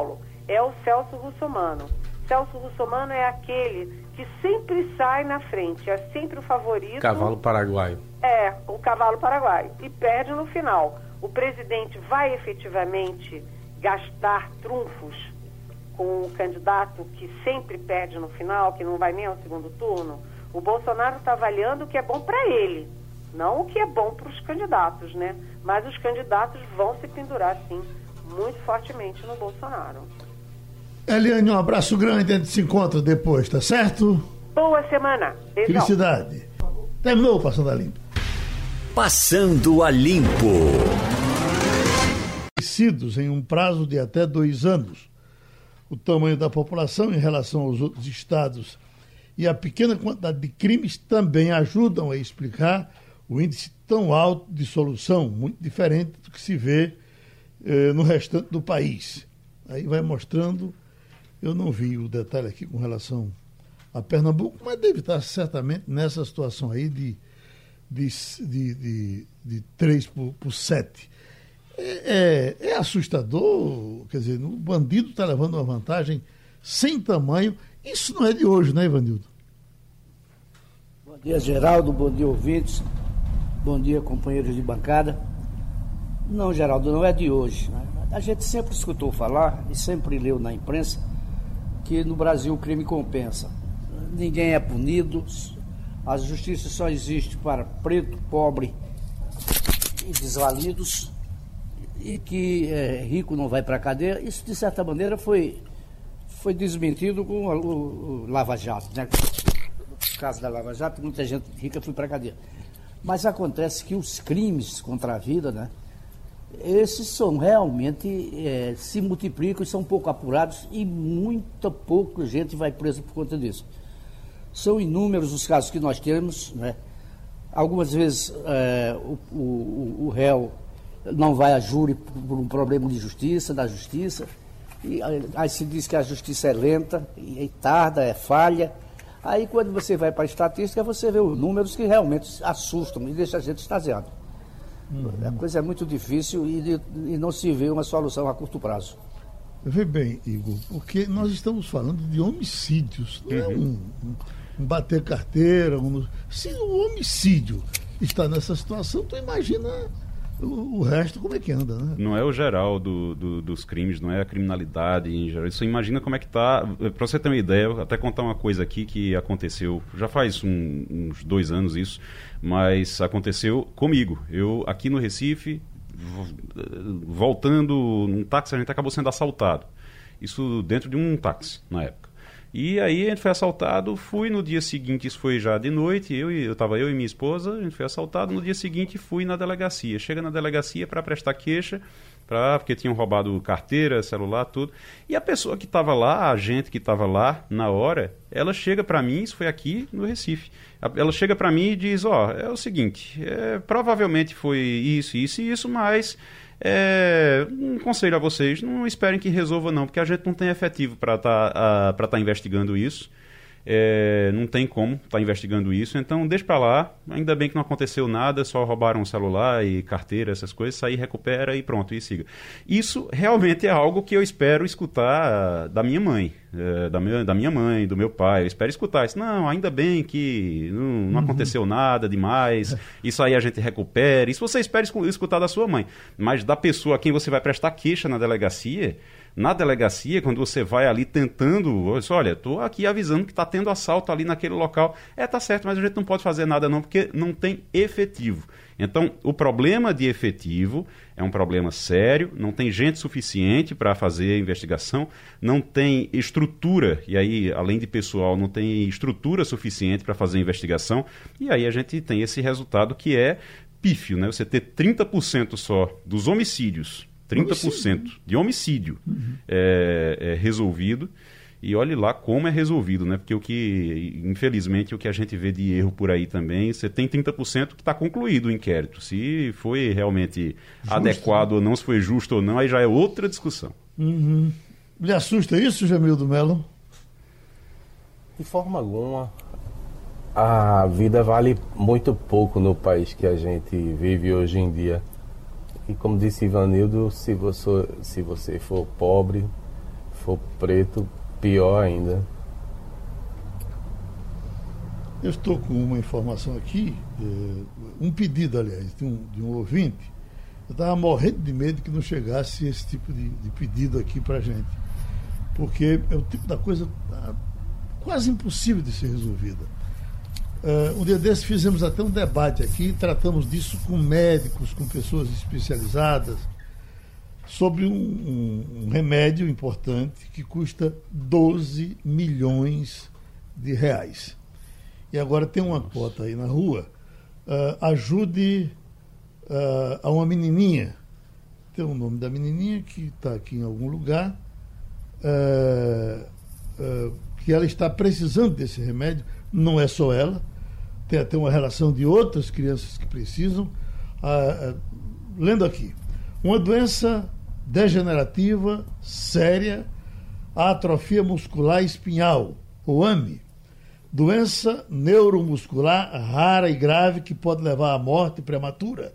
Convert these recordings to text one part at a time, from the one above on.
Paulo, é o Celso Russomano. Celso Russomano é aquele que sempre sai na frente, é sempre o favorito. Cavalo paraguaio. É, o cavalo paraguaio. E perde no final. O presidente vai efetivamente gastar trunfos com o candidato que sempre perde no final, que não vai nem ao segundo turno? O Bolsonaro está avaliando o que é bom para ele, não o que é bom para os candidatos, né? Mas os candidatos vão se pendurar, sim, muito fortemente no Bolsonaro. Eliane, um abraço grande, a gente se encontra depois, tá certo? Boa semana. Beijão. Felicidade. Terminou Passando a Limpo. Passando a Limpo. Em um prazo de até dois anos. O tamanho da população em relação aos outros estados e a pequena quantidade de crimes também ajudam a explicar o índice tão alto de solução, muito diferente do que se vê eh, no restante do país. Aí vai mostrando eu não vi o detalhe aqui com relação a Pernambuco, mas deve estar certamente nessa situação aí de, de, de, de, de 3 por, por 7. É, é, é, assustador, quer dizer, o bandido está levando uma vantagem sem tamanho. Isso não é de hoje, né, Ivanildo? Bom dia, Geraldo. Bom dia, ouvintes. Bom dia, companheiros de bancada. Não, Geraldo, não é de hoje. Né? A gente sempre escutou falar e sempre leu na imprensa que no Brasil o crime compensa. Ninguém é punido, a justiça só existe para preto, pobre e desvalidos, e que é, rico não vai para a cadeia. Isso, de certa maneira, foi, foi desmentido com o, o, Lava Jato. Né? No caso da Lava Jato, muita gente rica foi para a cadeia. Mas acontece que os crimes contra a vida, né? Esses são realmente é, se multiplicam são pouco apurados e muita pouca gente vai presa por conta disso. São inúmeros os casos que nós temos, né? Algumas vezes é, o, o, o, réu não vai a júri por um problema de justiça, da justiça, e aí se diz que a justiça é lenta, e tarda, é falha. Aí quando você vai para a estatística, você vê os números que realmente assustam e deixam a gente extasiado. Uhum. A coisa é muito difícil e, e não se vê uma solução a curto prazo. Vê bem, Igor, porque nós estamos falando de homicídios, não é uhum. é um, um, bater carteira. Um, se o homicídio está nessa situação, tu imagina o, o, resto como é que anda, né? Não é o geral do, do, dos crimes, não é a criminalidade em geral. Isso imagina como é que tá. Para você ter uma ideia, eu até contar uma coisa aqui que aconteceu, já faz um, uns dois anos isso, mas aconteceu comigo. Eu aqui no Recife, voltando num táxi, a gente acabou sendo assaltado. Isso dentro de um táxi na época. E aí a gente foi assaltado, fui no dia seguinte, isso foi já de noite, eu eu estava eu e minha esposa, a gente foi assaltado, no dia seguinte fui na delegacia. Chega na delegacia para prestar queixa, pra, porque tinham roubado carteira, celular, tudo. E a pessoa que estava lá, a agente que estava lá na hora, ela chega para mim, isso foi aqui no Recife. Ela chega para mim e diz: Ó, oh, é o seguinte, é, provavelmente foi isso, isso e isso, mas é, um conselho a vocês, não esperem que resolva não, porque a gente não tem efetivo para estar tá, tá investigando isso. É, não tem como estar tá investigando isso, então deixa para lá. Ainda bem que não aconteceu nada, só roubaram o celular e carteira, essas coisas, aí recupera e pronto, e siga. Isso realmente é algo que eu espero escutar da minha mãe, é, da, minha, da minha mãe, do meu pai. Eu espero escutar isso. Não, ainda bem que não, não uhum. aconteceu nada demais, isso aí a gente recupera. Isso você espera escutar da sua mãe, mas da pessoa a quem você vai prestar queixa na delegacia na delegacia, quando você vai ali tentando, olha, estou aqui avisando que está tendo assalto ali naquele local. É, tá certo, mas a gente não pode fazer nada não, porque não tem efetivo. Então, o problema de efetivo é um problema sério, não tem gente suficiente para fazer a investigação, não tem estrutura, e aí, além de pessoal, não tem estrutura suficiente para fazer a investigação, e aí a gente tem esse resultado que é pífio, né? Você ter 30% só dos homicídios 30% homicídio. de homicídio uhum. é, é, resolvido. E olhe lá como é resolvido, né? Porque o que, infelizmente, o que a gente vê de erro por aí também, você tem 30% que está concluído o inquérito. Se foi realmente justo, adequado ou não, se foi justo ou não, aí já é outra discussão. Uhum. Lhe assusta isso, Jamildo Melo? De forma alguma. A vida vale muito pouco no país que a gente vive hoje em dia. E como disse Ivanildo, se você, se você for pobre, for preto, pior ainda. Eu estou com uma informação aqui, eh, um pedido, aliás, de um, de um ouvinte. Eu estava morrendo de medo que não chegasse esse tipo de, de pedido aqui para a gente. Porque é o tipo da coisa ah, quase impossível de ser resolvida. Uh, um dia desses fizemos até um debate aqui, tratamos disso com médicos, com pessoas especializadas, sobre um, um, um remédio importante que custa 12 milhões de reais. E agora tem uma cota aí na rua. Uh, ajude uh, a uma menininha. Tem o nome da menininha que está aqui em algum lugar. que ela está precisando desse remédio. Não é só ela tem até uma relação de outras crianças que precisam. Ah, ah, lendo aqui, uma doença degenerativa séria, a atrofia muscular espinhal, ou AMI, doença neuromuscular rara e grave que pode levar à morte prematura,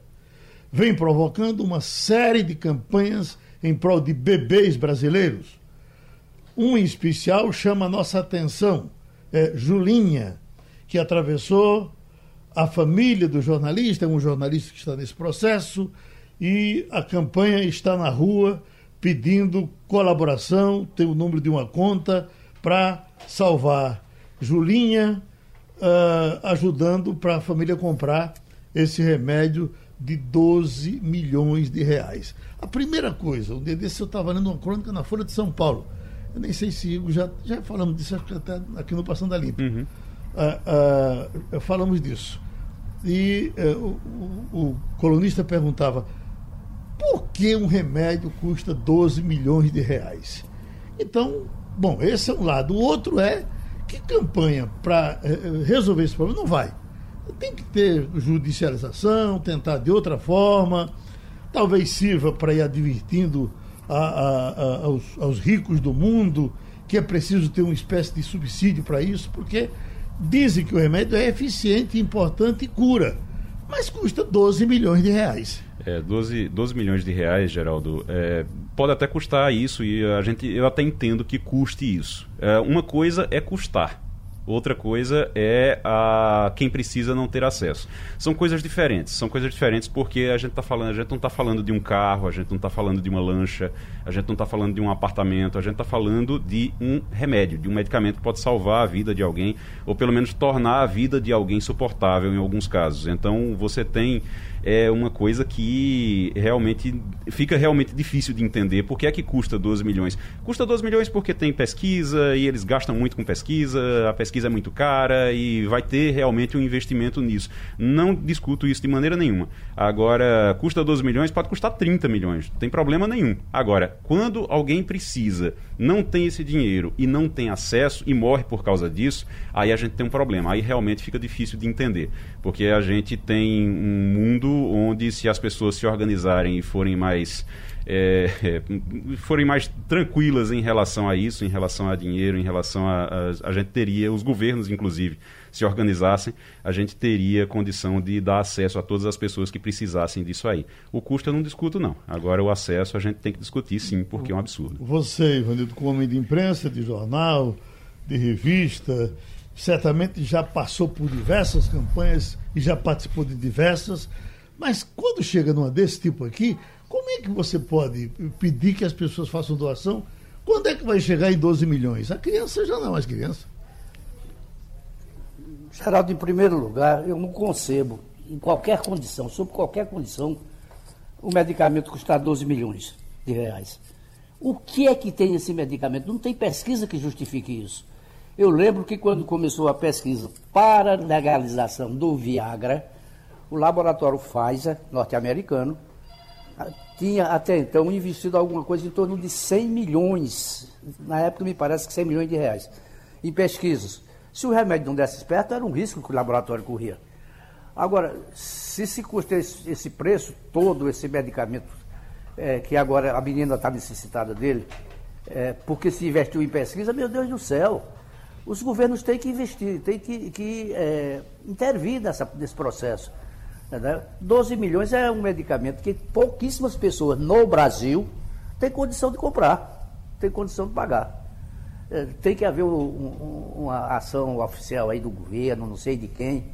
vem provocando uma série de campanhas em prol de bebês brasileiros. Um em especial chama a nossa atenção, é Julinha, que atravessou a família do jornalista, é um jornalista que está nesse processo, e a campanha está na rua pedindo colaboração, tem o número de uma conta para salvar Julinha, uh, ajudando para a família comprar esse remédio de 12 milhões de reais. A primeira coisa, um dia desse eu estava lendo uma crônica na Folha de São Paulo. Eu nem sei se já, já falamos disso até aqui no Passando a Limpo. Uhum uh, uh, falamos disso. E uh, o, o, colunista perguntava por que um remédio custa 12 milhões de reais? Então, bom, esse é um lado. O outro é que campanha para eh, eh, resolver esse problema não vai. Tem que ter judicialização, tentar de outra forma, talvez sirva para ir advertindo a, a, a, aos, aos ricos do mundo que é preciso ter uma espécie de subsídio para isso, porque Dizem que o remédio é eficiente, importante e cura, mas custa 12 milhões de reais. É, 12, 12 milhões de reais, Geraldo, é, pode até custar isso e a gente, eu até entendo que custe isso. É, uma coisa é custar, Outra coisa é a quem precisa não ter acesso. São coisas diferentes. São coisas diferentes porque a gente tá falando, a gente não está falando de um carro, a gente não está falando de uma lancha, a gente não está falando de um apartamento, a gente está falando de um remédio, de um medicamento que pode salvar a vida de alguém ou pelo menos tornar a vida de alguém suportável em alguns casos. Então você tem é uma coisa que realmente fica realmente difícil de entender. Por que é que custa 12 milhões? Custa 12 milhões porque tem pesquisa e eles gastam muito com pesquisa, a pesquisa é muito cara e vai ter realmente um investimento nisso. Não discuto isso de maneira nenhuma. Agora, custa 12 milhões, pode custar 30 milhões, não tem problema nenhum. Agora, quando alguém precisa, não tem esse dinheiro e não tem acesso e morre por causa disso, aí a gente tem um problema. Aí realmente fica difícil de entender. Porque a gente tem um mundo onde se as pessoas se organizarem e forem mais é, forem mais tranquilas em relação a isso, em relação a dinheiro, em relação a, a, a gente teria, os governos inclusive, se organizassem, a gente teria condição de dar acesso a todas as pessoas que precisassem disso aí. O custo eu não discuto, não. Agora, o acesso a gente tem que discutir, sim, porque é um absurdo. Você, Ivanildo, como homem de imprensa, de jornal, de revista, certamente já passou por diversas campanhas e já participou de diversas. Mas quando chega numa desse tipo aqui, como é que você pode pedir que as pessoas façam doação? Quando é que vai chegar em 12 milhões? A criança já não é mais criança. Geraldo, em primeiro lugar, eu não concebo, em qualquer condição, sob qualquer condição, o medicamento custar 12 milhões de reais. O que é que tem esse medicamento? Não tem pesquisa que justifique isso. Eu lembro que quando começou a pesquisa para legalização do Viagra, o laboratório Pfizer, norte-americano, tinha até então investido alguma coisa em torno de 100 milhões, na época me parece que 100 milhões de reais, em pesquisas. Se o remédio não desse esperto, era um risco que o laboratório corria. Agora, se se custa esse, preço todo, esse medicamento, é, que agora a menina está necessitada dele, é, porque se investiu em pesquisa, meu Deus do céu, os governos têm que investir, têm que, que é, intervir nessa, nesse processo. 12 milhões é um medicamento que pouquíssimas pessoas no Brasil têm condição de comprar. tem condição de pagar. É, tem que haver um, um, uma ação oficial aí do governo, não sei de quem,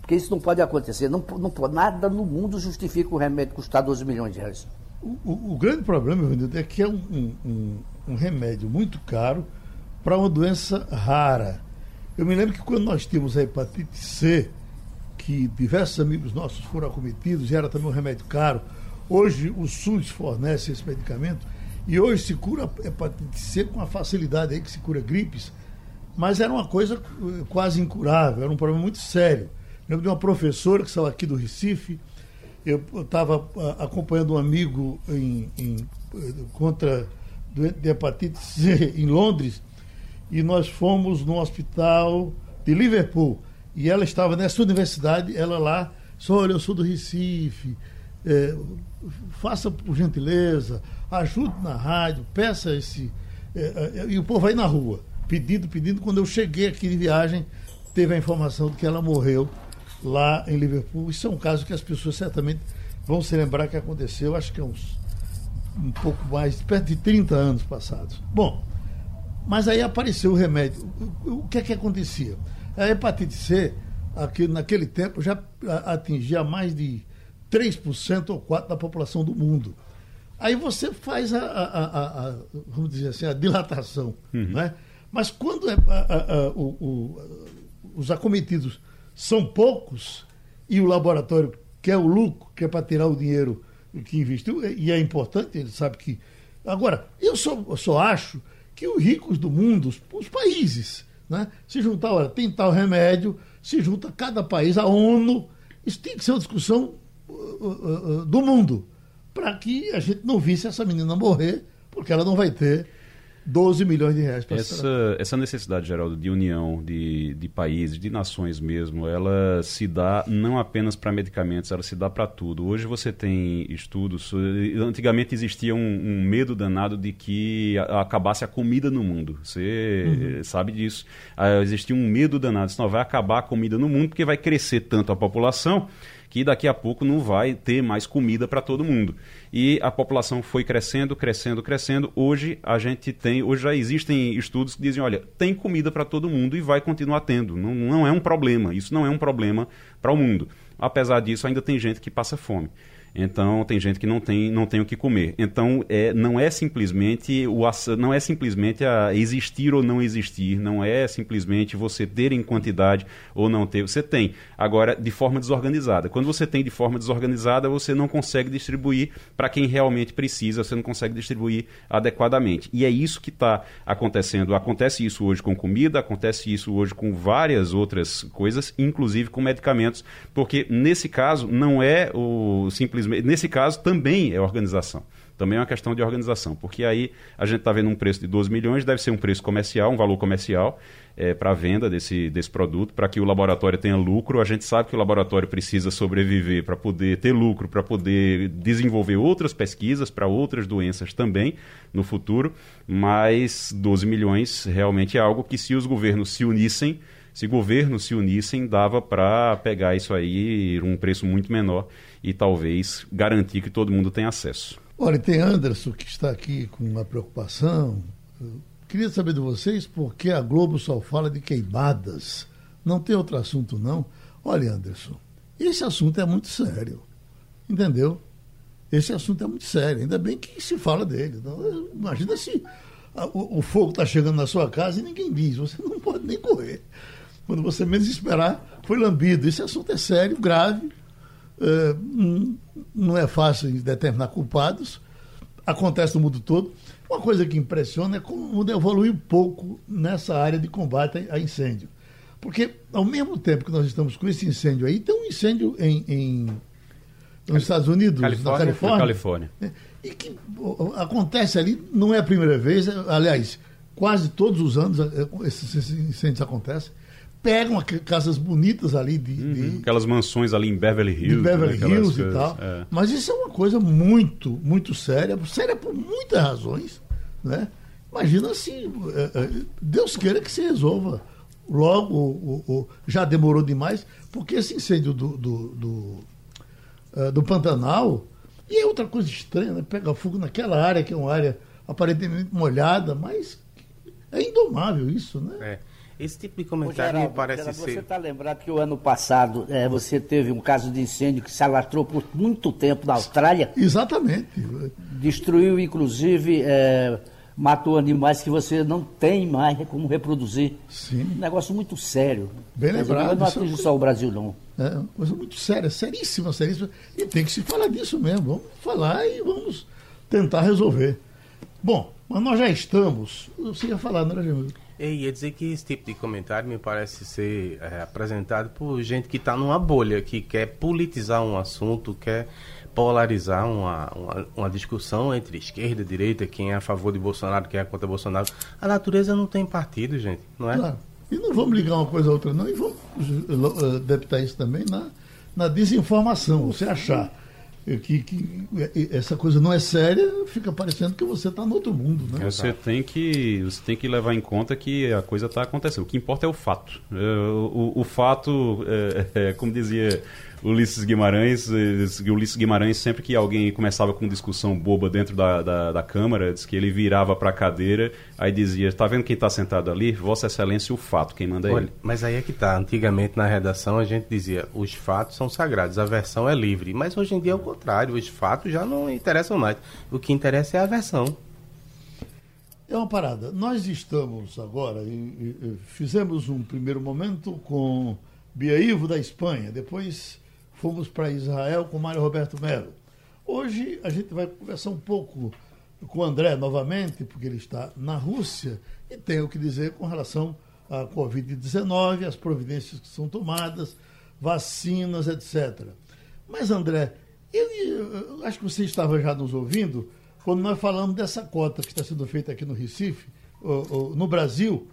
porque isso não pode acontecer. Não, não, nada no mundo justifica o remédio custar 12 milhões de reais. O, o, o grande problema, Renildo, é que é um, um, um remédio muito caro para uma doença rara. Eu me lembro que quando nós tínhamos a hepatite C, que diversos amigos nossos foram acometidos e era também um remédio caro, hoje o SUS fornece esse medicamento e hoje se cura hepatite C com a facilidade aí que se cura gripes, mas era uma coisa eh, quase incurável, era um problema muito sério. Lembro de uma professora que saiu aqui do Recife, eu estava ah, acompanhando um amigo em, em, eh, contra de hepatite C em Londres e nós fomos no hospital de Liverpool e ela estava nessa universidade, ela lá, só olha, eu sou do Recife, é, faça por gentileza, ajude na rádio, peça esse. É, é, e o povo aí na rua, pedindo, pedindo. Quando eu cheguei aqui de viagem, teve a informação de que ela morreu lá em Liverpool. Isso é um caso que as pessoas certamente vão se lembrar que aconteceu, acho que é uns um pouco mais, perto de 30 anos passados. Bom, mas aí apareceu o remédio. O, o que é que acontecia? A hepatite C, aqui, naquele tempo, já atingia mais de 3% ou 4% da população do mundo. Aí você faz a, a, a, a vamos dizer assim, a dilatação. Uhum. Né? Mas quando é, o, o, os acometidos são poucos e o laboratório quer o lucro, quer para tirar o dinheiro que investiu, e é importante, ele sabe que. Agora, eu só, eu só acho que os ricos do mundo, os, os países, né, se juntar, olha, tem tal remédio, se junta cada país, a ONU, isso tem que ser uma discussão uh, uh, uh, do mundo, para que a gente não visse essa menina morrer, porque ela não vai ter 12 milhões de reais para essa, essa necessidade, Geraldo, de união de, de países, de nações mesmo, ela se dá não apenas para medicamentos, ela se dá para tudo. Hoje você tem estudos. Antigamente existia um, um medo danado de que acabasse a comida no mundo. Você uhum. sabe disso. Ah, existia um medo danado. Senão vai acabar a comida no mundo porque vai crescer tanto a população que daqui a pouco não vai ter mais comida para todo mundo. E a população foi crescendo, crescendo, crescendo. Hoje a gente tem, hoje já existem estudos que dizem, olha, tem comida para todo mundo e vai continuar tendo. Não, não é um problema. Isso não é um problema para o mundo. Apesar disso, ainda tem gente que passa fome. Então tem gente que não tem, não tem o que comer. Então é, não é simplesmente o não é simplesmente a existir ou não existir, não é simplesmente você ter em quantidade ou não ter. Você tem agora de forma desorganizada. Quando você tem de forma desorganizada, você não consegue distribuir para quem realmente precisa, você não consegue distribuir adequadamente. E é isso que está acontecendo. Acontece isso hoje com comida, acontece isso hoje com várias outras coisas, inclusive com medicamentos, porque nesse caso não é o simples simplesmente. Nesse caso, também é organização. Também é uma questão de organização, porque aí a gente está vendo um preço de 12 milhões, deve ser um preço comercial, um valor comercial é, para a venda desse, desse produto, para que o laboratório tenha lucro. A gente sabe que o laboratório precisa sobreviver para poder ter lucro, para poder desenvolver outras pesquisas para outras doenças também no futuro, mas 12 milhões realmente é algo que, se os governos se unissem, se governos se unissem, dava para pegar isso aí um preço muito menor e talvez garantir que todo mundo tenha acesso. Olha, tem Anderson que está aqui com uma preocupação. Eu queria saber de vocês por que a Globo só fala de queimadas. Não tem outro assunto, não? Olha, Anderson, esse assunto é muito sério. Entendeu? Esse assunto é muito sério. Ainda bem que se fala dele. Então, imagina se o, o fogo está chegando na sua casa e ninguém diz. Você não pode nem correr. Quando você menos esperar, foi lambido. Esse assunto é sério, grave não é fácil determinar culpados, acontece no mundo todo. Uma coisa que impressiona é como o mundo evoluiu pouco nessa área de combate a incêndio. Porque, ao mesmo tempo que nós estamos com esse incêndio aí, tem um incêndio em, em nos Estados Unidos, Califórnia, na Califórnia. Califórnia. É, e que acontece ali, não é a primeira vez, aliás, quase todos os anos é, esses incêndios acontecem pegam casas bonitas ali de, uhum, de, aquelas mansões ali em Beverly Hills, de Beverly né, Hills e tal. É. Mas isso é uma coisa muito, muito séria, séria por muitas razões, né? Imagina se é, é, Deus queira que se resolva logo, ou, ou, já demorou demais, porque esse incêndio do, do, do, uh, do Pantanal e é outra coisa estranha, né? Pega fogo naquela área que é uma área aparentemente molhada, mas é indomável isso, né? É. Esse tipo de comentário Geraldo, parece Geraldo, ser. Você está lembrado que o ano passado é, você teve um caso de incêndio que se alastrou por muito tempo na Austrália? Exatamente. Destruiu, inclusive, é, matou animais que você não tem mais como reproduzir. Sim. Um negócio muito sério. Bem lembrado. Não atinge só o Brasil, não. É uma coisa muito séria, seríssima, seríssima. E tem que se falar disso mesmo. Vamos falar e vamos tentar resolver. Bom, mas nós já estamos. Você ia falar, não era, Jamil? Eu ia dizer que esse tipo de comentário me parece ser é, apresentado por gente que está numa bolha, que quer politizar um assunto, quer polarizar uma, uma, uma, discussão entre esquerda e direita, quem é a favor de Bolsonaro, quem é contra Bolsonaro. A natureza não tem partido, gente, não é? Claro. E não vamos ligar uma coisa a outra, não, e vamos uh, deputar isso também na, na desinformação. Você achar que, que, essa coisa não é séria, fica parecendo que você está no outro mundo. Né? Você, tem que, você tem que levar em conta que a coisa está acontecendo. O que importa é o fato. É, o, o, o fato, é, é, como dizia Ulisses Guimarães, Ulisses Guimarães, sempre que alguém começava com discussão boba dentro da, da, da Câmara, diz que ele virava para a cadeira, aí dizia: Está vendo quem está sentado ali? Vossa Excelência, o fato, quem manda é Olha, ele. Mas aí é que tá. Antigamente na redação a gente dizia: os fatos são sagrados, a versão é livre. Mas hoje em dia é o contrário, os fatos já não interessam mais. O que interessa é a versão. É uma parada. Nós estamos agora, e, e, fizemos um primeiro momento com Bia Ivo da Espanha, depois fomos para Israel com Mário Roberto Melo. Hoje a gente vai conversar um pouco com o André novamente, porque ele está na Rússia e tem o que dizer com relação à Covid-19, as providências que são tomadas, vacinas, etc. Mas, André, eu, eu, acho que você estava já nos ouvindo quando nós falamos dessa cota que está sendo feita aqui no Recife, ou, ou, no Brasil,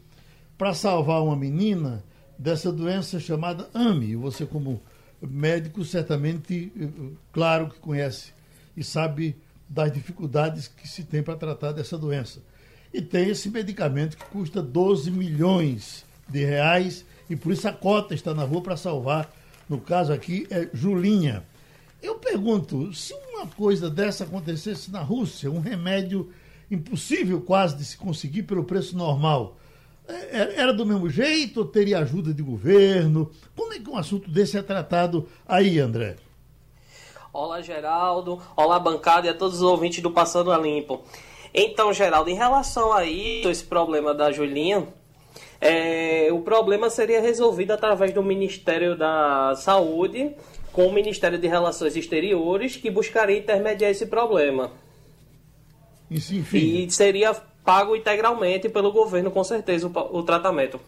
para salvar uma menina dessa doença chamada AMI. Você, como médico certamente, eh, claro que conhece e sabe das dificuldades que se tem para tratar dessa doença. E tem esse medicamento que custa 12 milhões de reais e por isso a cota está na rua para salvar. No caso aqui é Julinha. Eu pergunto, se uma coisa dessa acontecesse na Rússia, um remédio impossível quase de se conseguir pelo preço normal, era do mesmo jeito teria ajuda de governo? Como é que um assunto desse é tratado aí, André? Olá, Geraldo. Olá, bancada e a todos os ouvintes do Passando a Limpo. Então, Geraldo, em relação a isso, esse problema da Julinha, é, o problema seria resolvido através do Ministério da Saúde com o Ministério de Relações Exteriores, que buscaria intermediar esse problema. Isso, enfim. E seria pago integralmente pelo governo, com certeza, o, o tratamento.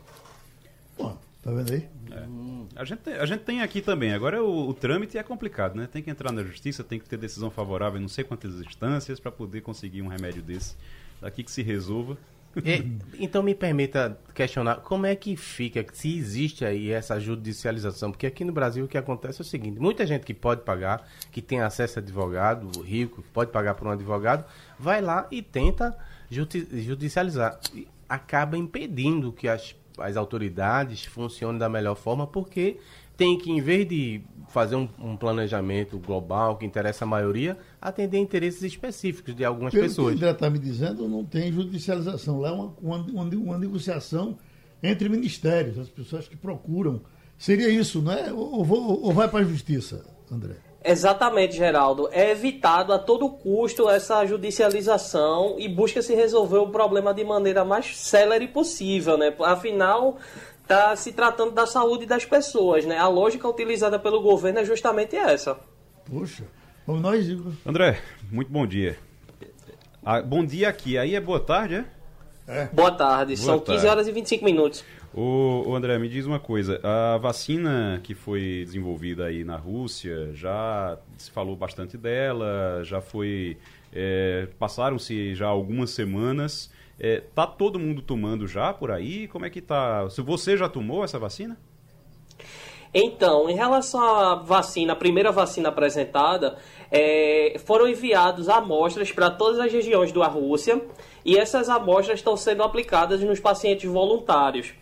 Pô, tá vendo aí? É. A, gente tem, a gente tem aqui também. Agora o, o, trâmite é complicado, né? Tem que entrar na justiça, tem que ter decisão favorável em não sei quantas instâncias para poder conseguir um remédio desse. Daqui que se resolva. E, então me permita questionar como é que fica, se existe aí essa judicialização, porque aqui no Brasil o que acontece é o seguinte, muita gente que pode pagar, que tem acesso a advogado, rico, pode pagar por um advogado, vai lá e tenta judicializar. E acaba impedindo que as, as autoridades funcionem da melhor forma, porque tem que, em vez de fazer um, um, planejamento global que interessa a maioria, atender interesses específicos de algumas Pelo pessoas. Que o está me dizendo, não tem judicialização. Lá é uma, uma, uma, negociação entre ministérios, as pessoas que procuram. Seria isso, não é? Ou, ou, ou vai para a justiça, André? Exatamente, Geraldo. É evitado a todo custo essa judicialização e busca-se resolver o problema de maneira mais célere possível, né? Afinal, está se tratando da saúde das pessoas, né? A lógica utilizada pelo governo é justamente essa. Puxa, vamos nós, Igor. André, muito bom dia. Ah, bom dia aqui, aí é boa tarde, é? é. Boa tarde, boa são tarde. 15 horas e 25 minutos. O, André, me diz uma coisa. A vacina que foi desenvolvida aí na Rússia, já se falou bastante dela, já foi. É, Passaram-se já algumas semanas. É, tá todo mundo tomando já por aí? Como é que tá? Você já tomou essa vacina? Então, em relação à vacina, a primeira vacina apresentada, é, foram enviados amostras para todas as regiões da Rússia e essas amostras estão sendo aplicadas nos pacientes voluntários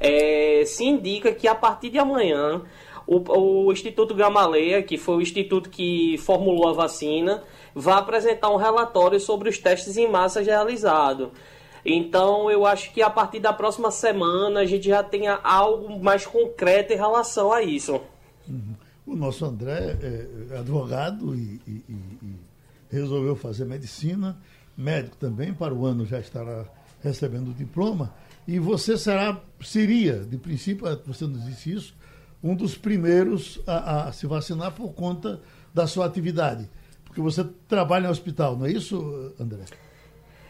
é, se indica que a partir de amanhã o, o, Instituto Gamaleia, que foi o instituto que formulou a vacina, vai apresentar um relatório sobre os testes em massa realizados. Então, eu acho que a partir da próxima semana a gente já tenha algo mais concreto em relação a isso. Uhum. O nosso André é advogado e, e, e, resolveu fazer medicina, médico também, para o ano já estará recebendo o diploma. E você será, seria, de princípio, você nos disse isso, um dos primeiros a, a se vacinar por conta da sua atividade. Porque você trabalha no hospital, não é isso, André?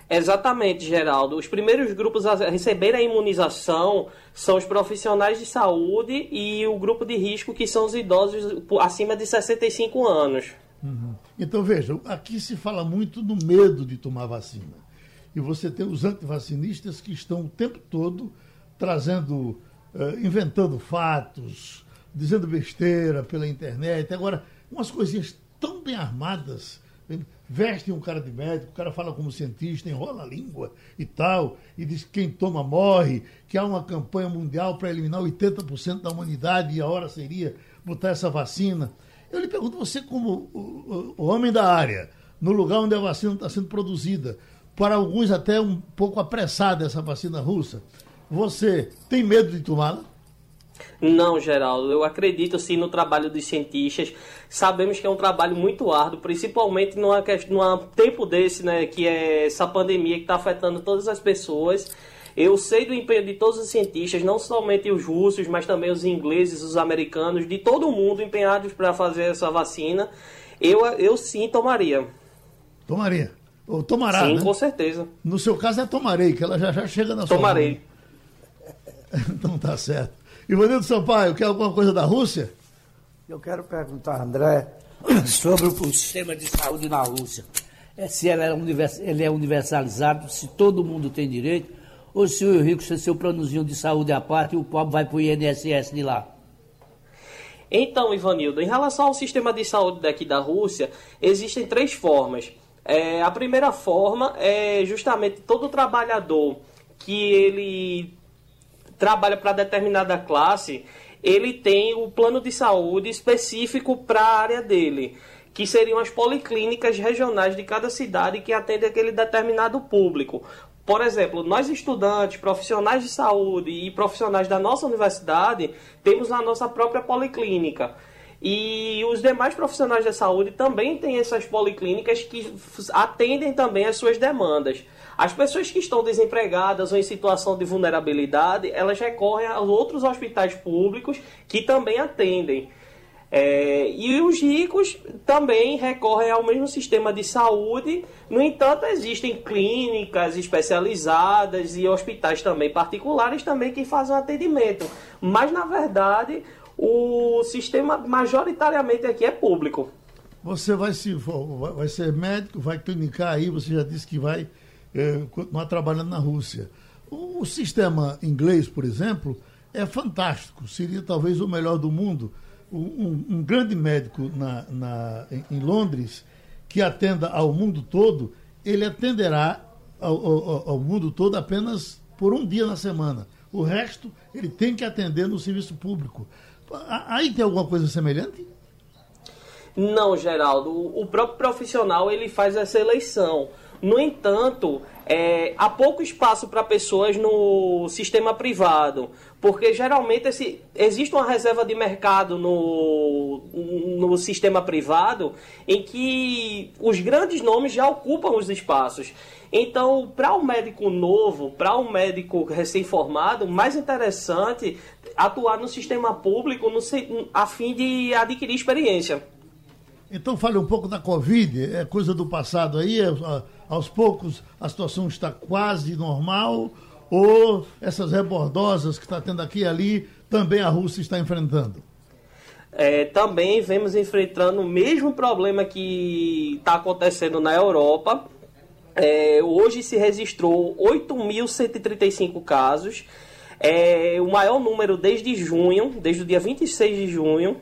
Exatamente, Geraldo. Os primeiros grupos a receber a imunização são os profissionais de saúde e o grupo de risco, que são os idosos acima de 65 anos. Uhum. Então, veja, aqui se fala muito do medo de tomar vacina. E você tem os antivacinistas que estão o tempo todo trazendo, uh, inventando fatos, dizendo besteira pela internet. Agora, umas coisinhas tão bem armadas vestem um cara de médico, o cara fala como cientista, enrola a língua e tal, e diz que quem toma morre, que há uma campanha mundial para eliminar 80% da humanidade e a hora seria botar essa vacina. Eu lhe pergunto, você como o, o homem da área, no lugar onde a vacina está sendo produzida, para alguns até um pouco apressada essa vacina russa, você tem medo de tomá-la? Não, Geraldo, eu acredito sim no trabalho dos cientistas. Sabemos que é um trabalho muito árduo, principalmente numa, num tempo desse, né, que é essa pandemia que está afetando todas as pessoas. Eu sei do empenho de todos os cientistas, não somente os russos, mas também os ingleses, os americanos, de todo mundo empenhados para fazer essa vacina. Eu, eu sim tomaria. Tomaria. Ou tomará, Sim, né? com certeza. No seu caso é tomarei, que ela já, já chega na sua Tomarei. então tá certo. Ivanildo Sampaio, quer alguma coisa da Rússia? Eu quero perguntar, André, sobre o sistema de saúde na Rússia. É se ele é, univers, ele é universalizado, se todo mundo tem direito, ou se o rico tem seu planozinho de saúde à parte e o pobre vai para o INSS de lá. Então, Ivanildo, em relação ao sistema de saúde daqui da Rússia, existem três formas. É, a primeira forma é justamente todo trabalhador que ele trabalha para determinada classe, ele tem o plano de saúde específico para a área dele, que seriam as policlínicas regionais de cada cidade que atende aquele determinado público. Por exemplo, nós estudantes, profissionais de saúde e profissionais da nossa universidade, temos a nossa própria policlínica. E os demais profissionais da saúde também têm essas policlínicas que atendem também as suas demandas. As pessoas que estão desempregadas ou em situação de vulnerabilidade, elas recorrem a outros hospitais públicos que também atendem. É, e os ricos também recorrem ao mesmo sistema de saúde, no entanto, existem clínicas especializadas e hospitais também particulares também que fazem atendimento. Mas, na verdade, o sistema majoritariamente aqui é público. Você vai, se, vai ser médico, vai clinicar aí, você já disse que vai é, continuar trabalhando na Rússia. O, sistema inglês, por exemplo, é fantástico, seria talvez o melhor do mundo. Um, um grande médico na, na, em, Londres que atenda ao mundo todo, ele atenderá ao, ao, ao mundo todo apenas por um dia na semana. O resto ele tem que atender no serviço público. Aí tem alguma coisa semelhante? Não, Geraldo. O próprio profissional ele faz essa eleição. No entanto, é, há pouco espaço para pessoas no sistema privado, porque geralmente esse, existe uma reserva de mercado no, no sistema privado em que os grandes nomes já ocupam os espaços. Então, para um médico novo, para um médico recém-formado, mais interessante atuar no sistema público no, a fim de adquirir experiência. Então fale um pouco da Covid, é coisa do passado aí, é, aos poucos a situação está quase normal, ou essas rebordosas que está tendo aqui e ali, também a Rússia está enfrentando? É, também vemos enfrentando o mesmo problema que está acontecendo na Europa. É, hoje se registrou 8.135 casos, é o maior número desde junho, desde o dia 26 de junho.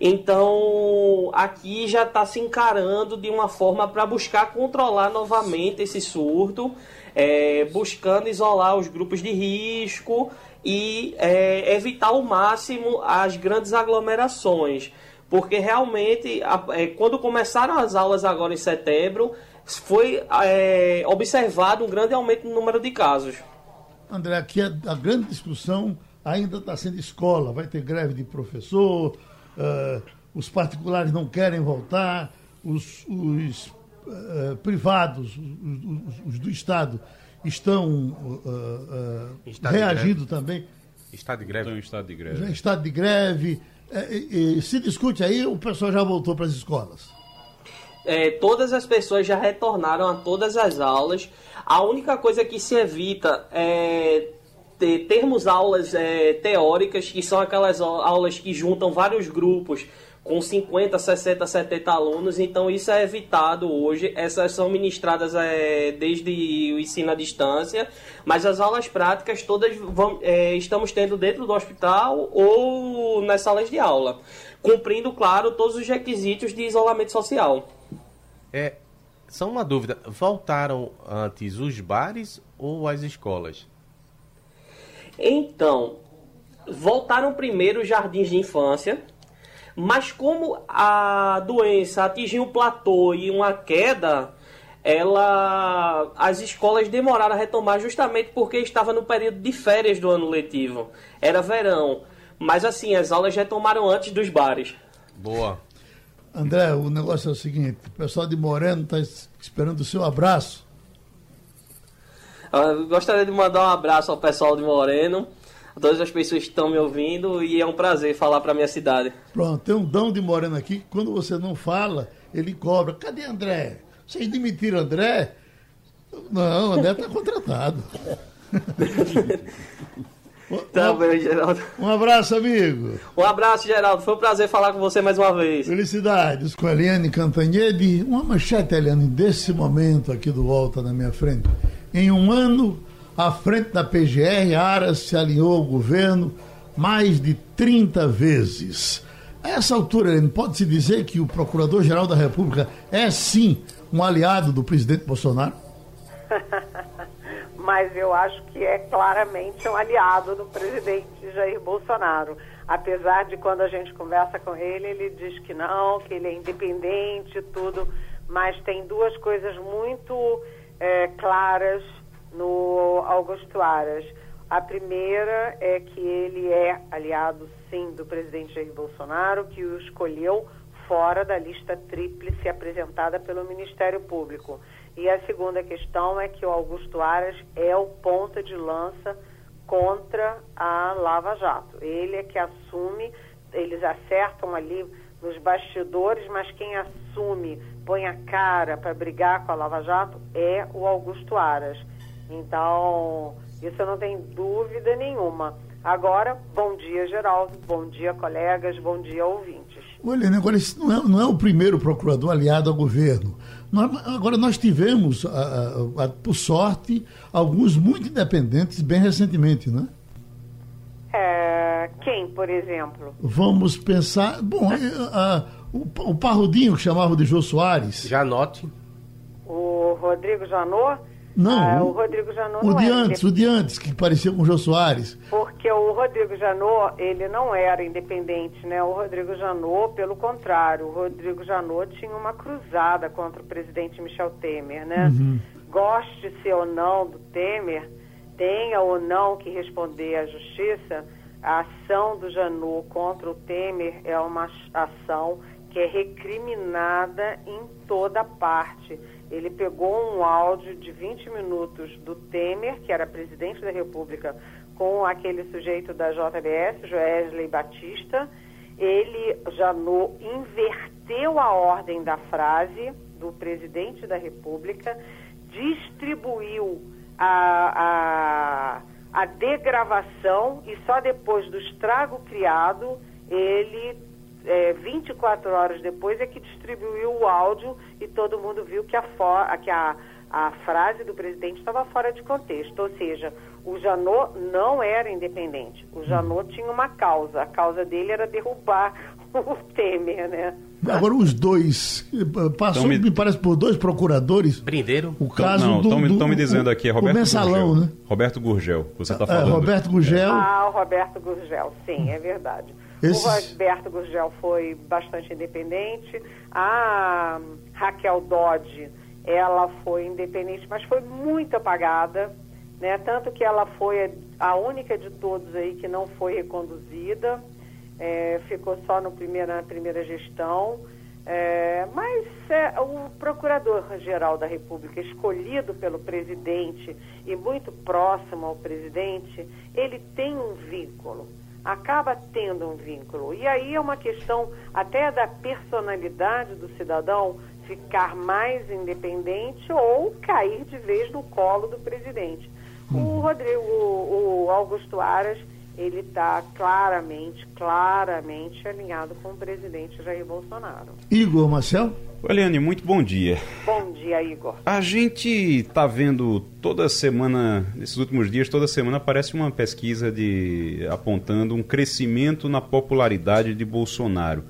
Então, aqui já está se encarando de uma forma para buscar controlar novamente esse surto, é, buscando isolar os grupos de risco e é, evitar ao máximo as grandes aglomerações. porque realmente, é, quando começaram as aulas agora em setembro, foi é, observado um grande aumento no número de casos. André, aqui a, a grande discussão ainda está sendo escola. Vai ter greve de professor, uh, os particulares não querem voltar, os, os uh, privados, os, os, do Estado, estão uh, reagindo também. Estado de greve. Estão em estado de greve. Estado de greve. E, e, se discute aí, o pessoal já voltou para as escolas. É, todas as pessoas já retornaram a todas as aulas. A única coisa que se evita é ter, termos aulas é, teóricas, que são aquelas aulas que juntam vários grupos com 50, 60, 70 alunos, então isso é evitado hoje. Essas são ministradas é, desde o ensino à distância, mas as aulas práticas todas vão, é, estamos tendo dentro do hospital ou nas salas de aula, cumprindo, claro, todos os requisitos de isolamento social. É, só uma dúvida: voltaram antes os bares ou as escolas? Então, voltaram primeiro os jardins de infância mas como a doença atingiu um platô e uma queda, ela as escolas demoraram a retomar justamente porque estava no período de férias do ano letivo. Era verão. Mas assim, as aulas retomaram antes dos bares. Boa. André, o negócio é o seguinte, o pessoal de Moreno está esperando o seu abraço. Eu gostaria de mandar um abraço ao pessoal de Moreno todas as pessoas que estão me ouvindo e é um prazer falar para minha cidade. Pronto, tem um Dão de Moreno aqui, quando você não fala, ele cobra. Cadê André? Vocês demitiram André? Não, André está contratado. Tá bem, Geraldo. Um abraço, amigo. Um abraço, Geraldo. Foi um prazer falar com você mais uma vez. Felicidades com a Eliane Cantanhede. Uma manchete, Eliane, desse momento aqui do Volta na minha frente. Em um ano, à frente da PGR, a Aras se alinhou ao governo mais de 30 vezes. A essa altura, pode-se dizer que o Procurador-Geral da República é sim um aliado do presidente Bolsonaro? Mas eu acho que é claramente um aliado do presidente Jair Bolsonaro. Apesar de quando a gente conversa com ele, ele diz que não, que ele é independente, tudo. Mas tem duas coisas muito é, claras no Augusto Aras. A primeira é que ele é aliado, sim, do presidente Jair Bolsonaro, que o escolheu fora da lista tríplice apresentada pelo Ministério Público. E a segunda questão é que o Augusto Aras é o ponta de lança contra a Lava Jato. Ele é que assume, eles acertam ali nos bastidores, mas quem assume, põe a cara para brigar com a Lava Jato é o Augusto Aras. Então, isso eu não tenho dúvida nenhuma. Agora, bom dia, Geraldo, bom dia, colegas, bom dia, ouvintes. Olha, agora não é, não é o primeiro procurador aliado ao governo. Nós, agora, nós tivemos, a, a, a, por sorte, alguns muito independentes bem recentemente, né? É, quem, por exemplo? Vamos pensar. Bom, é, o, o Parrudinho, que chamava de Jô Soares. Janote. O Rodrigo Janot não, ah, o Rodrigo Janot o não de era antes, o de antes, que parecia com o Jô Soares. Porque o Rodrigo Janot, ele não era independente, né? O Rodrigo Janot, pelo contrário, o Rodrigo Janot tinha uma cruzada contra o presidente Michel Temer, né? Uhum. Goste-se ou não do Temer, tenha ou não que responder à justiça, a ação do Janot contra o Temer é uma ação que é recriminada em toda parte ele pegou um áudio de 20 minutos do Temer, que era presidente da República, com aquele sujeito da JBS, Joesley Batista. Ele, Janot, inverteu a ordem da frase do presidente da República, distribuiu a, a, a degravação e só depois do estrago criado ele é, 24 horas depois é que distribuiu o áudio e todo mundo viu que a, que a, a frase do presidente estava fora de contexto. Ou seja, o Janot não era independente. O Janot tinha uma causa. A causa dele era derrubar o Temer, né? Agora os dois passou, me... me... parece por dois procuradores. Brindeiro. O caso não, do, estão me dizendo aqui é Roberto o mensalão, Gurgel. né? Roberto Gurgel, você está é, falando. É, Roberto Gurgel. Ah, o Roberto Gurgel, sim, é verdade. Esses... O Roberto Gurgel foi bastante independente. A Raquel Dodge, ela foi independente, mas foi muito apagada, né? Tanto que ela foi a única de todos aí que não foi reconduzida, é, ficou só no primeira, na primeira gestão. É, mas é, o Procurador-Geral da República, escolhido pelo presidente e muito próximo ao presidente, ele tem um vínculo, acaba tendo um vínculo. E aí é uma questão até da personalidade do cidadão ficar mais independente ou cair de vez no colo do presidente. O uhum. Rodrigo, o, o Augusto Aras, ele está claramente, claramente alinhado com o presidente Jair Bolsonaro. Igor Marcel? Eliane, muito bom dia. Bom dia, Igor. A gente está vendo toda semana, nesses últimos dias, toda semana aparece uma pesquisa de apontando um crescimento na popularidade de Bolsonaro.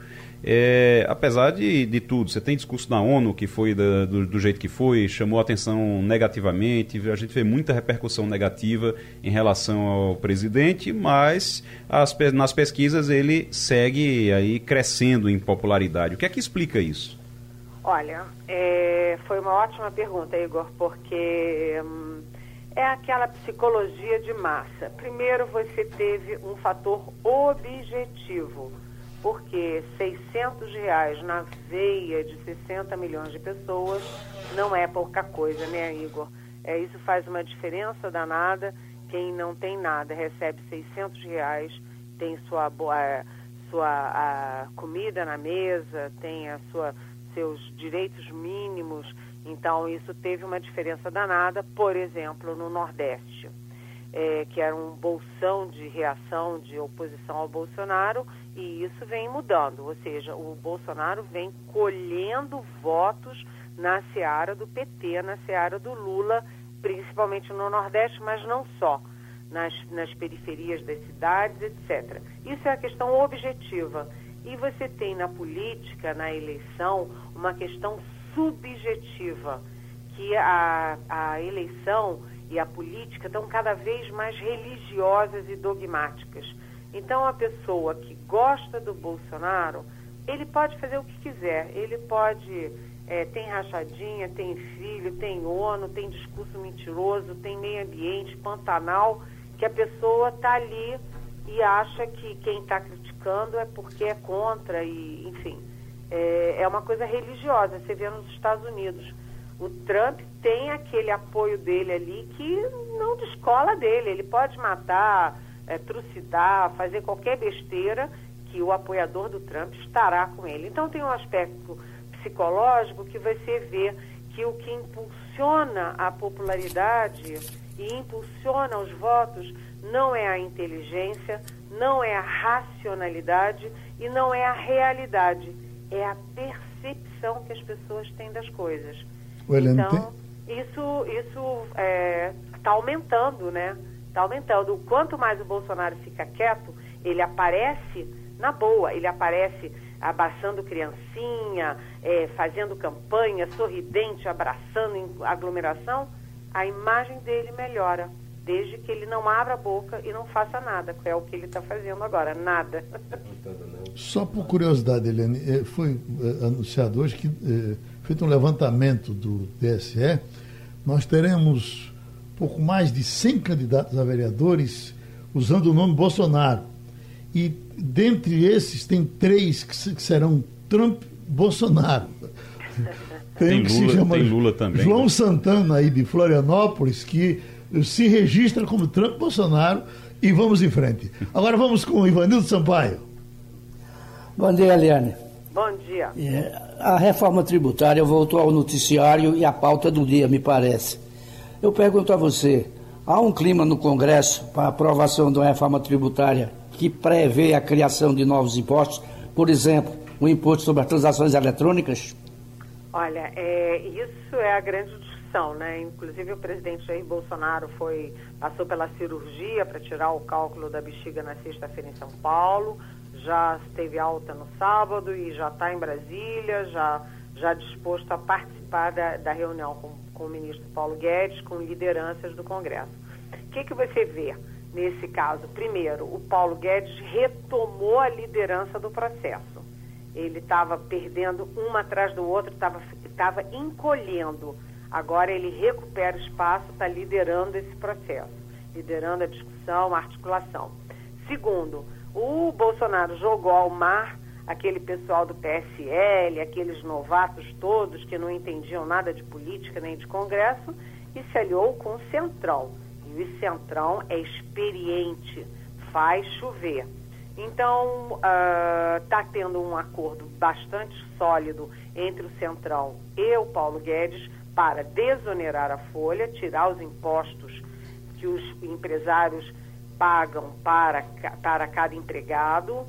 É, apesar de, de tudo, você tem discurso da ONU que foi da, do, do, jeito que foi, chamou atenção negativamente, a gente vê muita repercussão negativa em relação ao presidente, mas as, nas pesquisas ele segue aí crescendo em popularidade. O que é que explica isso? Olha, é, foi uma ótima pergunta, Igor, porque hum, é aquela psicologia de massa. Primeiro, você teve um fator objetivo porque 600 reais na veia de 60 milhões de pessoas não é pouca coisa, né, Igor? É, isso faz uma diferença danada. Quem não tem nada recebe 600 reais, tem sua, a, sua a comida na mesa, tem a sua, seus direitos mínimos. Então, isso teve uma diferença danada, por exemplo, no Nordeste, é, que era um bolsão de reação, de oposição ao Bolsonaro, e isso vem mudando, ou seja, o Bolsonaro vem colhendo votos na seara do PT, na seara do Lula, principalmente no Nordeste, mas não só, nas, nas periferias das cidades, etc. Isso é a questão objetiva. E você tem na política, na eleição, uma questão subjetiva, que a, a eleição e a política estão cada vez mais religiosas e dogmáticas. Então, a pessoa que gosta do Bolsonaro, ele pode fazer o que quiser. Ele pode. É, tem rachadinha, tem filho, tem ONU, tem discurso mentiroso, tem meio ambiente, Pantanal, que a pessoa está ali e acha que quem está criticando é porque é contra, e enfim. É, é uma coisa religiosa. Você vê nos Estados Unidos. O Trump tem aquele apoio dele ali que não descola dele. Ele pode matar é, trucidar, fazer qualquer besteira, que o apoiador do Trump estará com ele. Então tem um aspecto psicológico que você vê que o que impulsiona a popularidade e impulsiona os votos não é a inteligência, não é a racionalidade e não é a realidade, é a percepção que as pessoas têm das coisas. Então, isso isso está é, tá aumentando, né? Está aumentando. Quanto mais o Bolsonaro fica quieto, ele aparece na boa, ele aparece abraçando criancinha, é, fazendo campanha, sorridente, abraçando em aglomeração, a imagem dele melhora, desde que ele não abra a boca e não faça nada, que é o que ele está fazendo agora, nada. Só por curiosidade, Helene, é, foi é, anunciado hoje que, é, feito um levantamento do TSE, nós teremos pouco mais de 100 candidatos a vereadores usando o nome Bolsonaro. E dentre esses tem três que, serão Trump Bolsonaro. Tem, tem Lula, chama tem Lula também. João né? Santana aí de Florianópolis, que se registra como Trump Bolsonaro e vamos em frente. Agora vamos com o Ivanildo Sampaio. Bom dia, Eliane. Bom dia. É, a reforma tributária voltou ao noticiário e à pauta do dia, me parece. Eu pergunto a você: há um clima no Congresso para aprovação de uma reforma tributária que prevê a criação de novos impostos, por exemplo, o imposto sobre as transações eletrônicas? Olha, é, isso é a grande discussão, né? Inclusive o presidente Jair Bolsonaro foi passou pela cirurgia para tirar o cálculo da bexiga na sexta-feira em São Paulo, já esteve alta no sábado e já está em Brasília, já já disposto a participar da, da reunião com com o ministro Paulo Guedes, com lideranças do Congresso. O que, que você vê? nesse caso. Primeiro, o Paulo Guedes retomou a liderança do processo. Ele estava perdendo uma atrás do outro, estava encolhendo. Agora ele recupera espaço, está liderando esse processo, liderando a discussão, a articulação. Segundo, o Bolsonaro jogou ao mar aquele pessoal do PSL, aqueles novatos todos que não entendiam nada de política nem de Congresso, e se aliou com o Centrão. E o Centrão é experiente, faz chover. Então, está uh, tendo um acordo bastante sólido entre o Centrão e o Paulo Guedes para desonerar a folha, tirar os impostos que os empresários pagam para, para cada empregado.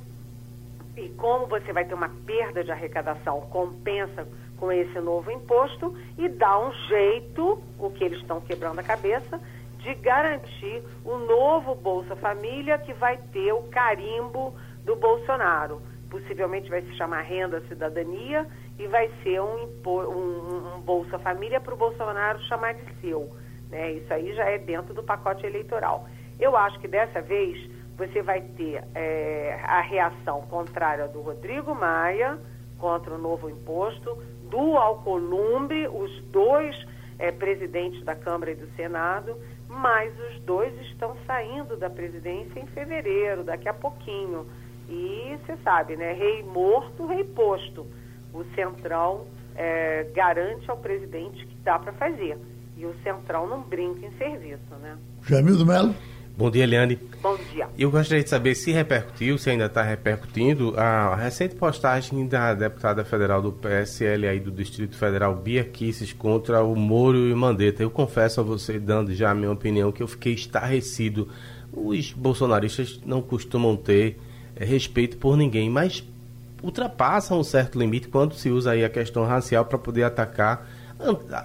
E como você vai ter uma perda de arrecadação, compensa com esse novo imposto e dá um jeito, o que eles estão quebrando a cabeça, de garantir o novo Bolsa Família que vai ter o carimbo do Bolsonaro. Possivelmente vai se chamar Renda Cidadania e vai ser um, um, um Bolsa Família para o Bolsonaro chamar de seu. Né? Isso aí já é dentro do pacote eleitoral. Eu acho que dessa vez você vai ter é, a reação contrária do Rodrigo Maia contra o novo imposto, do Alcolumbre, os dois é, presidentes da Câmara e do Senado, mas os dois estão saindo da presidência em fevereiro, daqui a pouquinho. E você sabe, né? Rei morto, rei posto. O Centrão é, garante ao presidente que dá para fazer. E o Centrão não brinca em serviço, né? Jamil do Melo. Bom dia, Eliane. Bom dia. Eu gostaria de saber se repercutiu, se ainda está repercutindo, a recente postagem da deputada federal do PSL aí do Distrito Federal, Bia Kisses, contra o Moro e Mandetta. Eu confesso a você, dando já a minha opinião, que eu fiquei estarrecido. Os bolsonaristas não costumam ter é, respeito por ninguém, mas ultrapassam um certo limite quando se usa aí a questão racial para poder atacar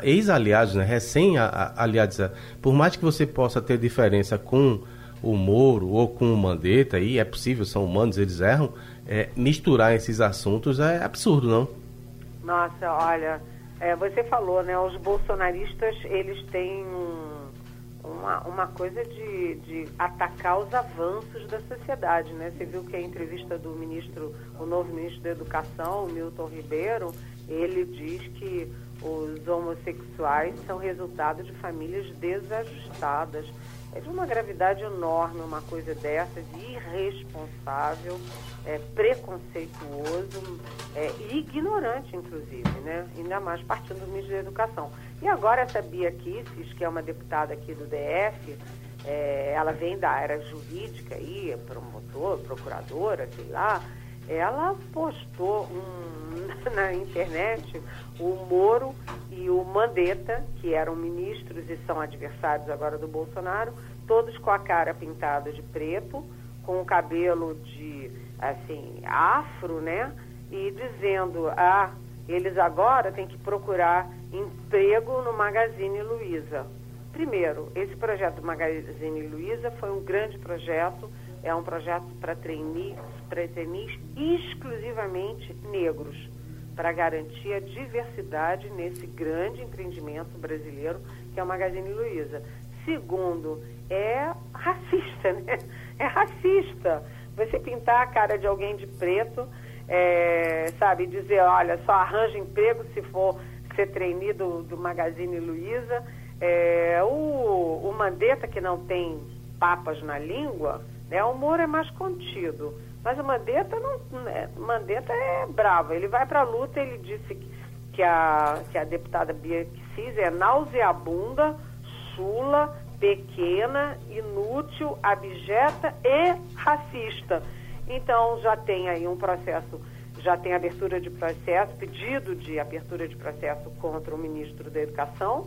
ex-aliados, né, recém-aliados, por mais que você possa ter diferença com o Moro ou com o Mandetta, e é possível, são humanos, eles erram, é, misturar esses assuntos é absurdo, não? Nossa, olha, é, você falou, né, os bolsonaristas, eles têm uma, uma coisa de, de atacar os avanços da sociedade, né? Você viu que a entrevista do ministro, o novo ministro da Educação, Milton Ribeiro, ele diz que os homossexuais são resultado de famílias desajustadas. É de uma gravidade enorme uma coisa dessas, irresponsável, é, preconceituoso é, e ignorante, inclusive, né? ainda mais partindo do ministro da Educação. E agora essa Bia Kisses, que é uma deputada aqui do DF, é, ela vem da área jurídica aí, promotor, procuradora, sei lá, ela postou um, na internet o Moro e o Mandetta, que eram ministros e são adversários agora do Bolsonaro, todos com a cara pintada de preto, com o cabelo de, assim, afro, né? E dizendo, ah, eles agora têm que procurar emprego no Magazine Luiza. Primeiro, esse projeto do Magazine Luiza foi um grande projeto, é um projeto para trainees, para exclusivamente negros para garantir a diversidade nesse grande empreendimento brasileiro que é o Magazine Luiza. Segundo, é racista, né? É racista. Você pintar a cara de alguém de preto, é, sabe, dizer, olha, só arranja emprego se for ser trainee do, do Magazine Luiza. É, o, o Mandetta, que não tem papas na língua, né, o humor é mais contido. Mas o Mandetta não, né, Mandetta é bravo. Ele vai para a luta, ele disse que a, que a deputada Bia Kicis é nauseabunda, chula, pequena, inútil, abjeta e racista. Então já tem aí um processo, já tem abertura de processo, pedido de abertura de processo contra o ministro da Educação,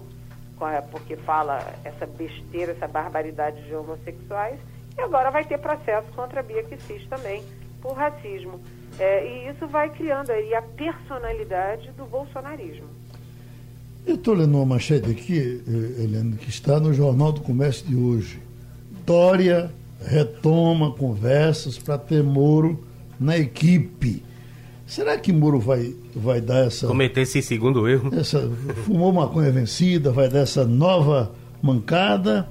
porque fala essa besteira, essa barbaridade de homossexuais. E agora vai ter processo contra a Bia Kicis também, por racismo. É, e isso vai criando aí a personalidade do bolsonarismo. Eu estou lendo uma manchete aqui, eh, Helena, que está no Jornal do Comércio de hoje. Dória retoma conversas para ter Moro na equipe. Será que Moro vai, vai dar essa. Cometer esse segundo erro? Essa, fumou maconha vencida, vai dar essa nova mancada?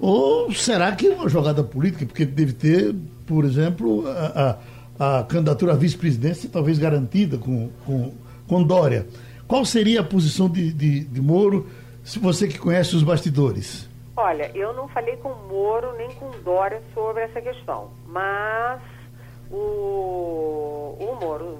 Ou será que é uma jogada política? Porque deve ter, por exemplo, a, a, a candidatura à vice-presidência talvez garantida com, com, com Dória. Qual seria a posição de, de, de Moro, se você que conhece os bastidores? Olha, eu não falei com Moro nem com Dória sobre essa questão, mas o, o Moro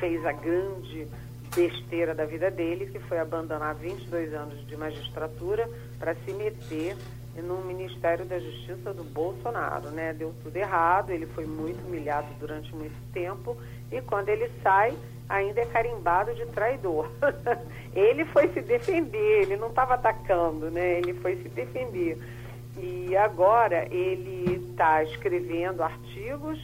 fez a grande besteira da vida dele, que foi abandonar 22 anos de magistratura para se meter no Ministério da Justiça do Bolsonaro, né? Deu tudo errado, ele foi muito humilhado durante muito tempo e quando ele sai, ainda é carimbado de traidor. ele foi se defender, ele não estava atacando, né? Ele foi se defender. E agora ele está escrevendo artigos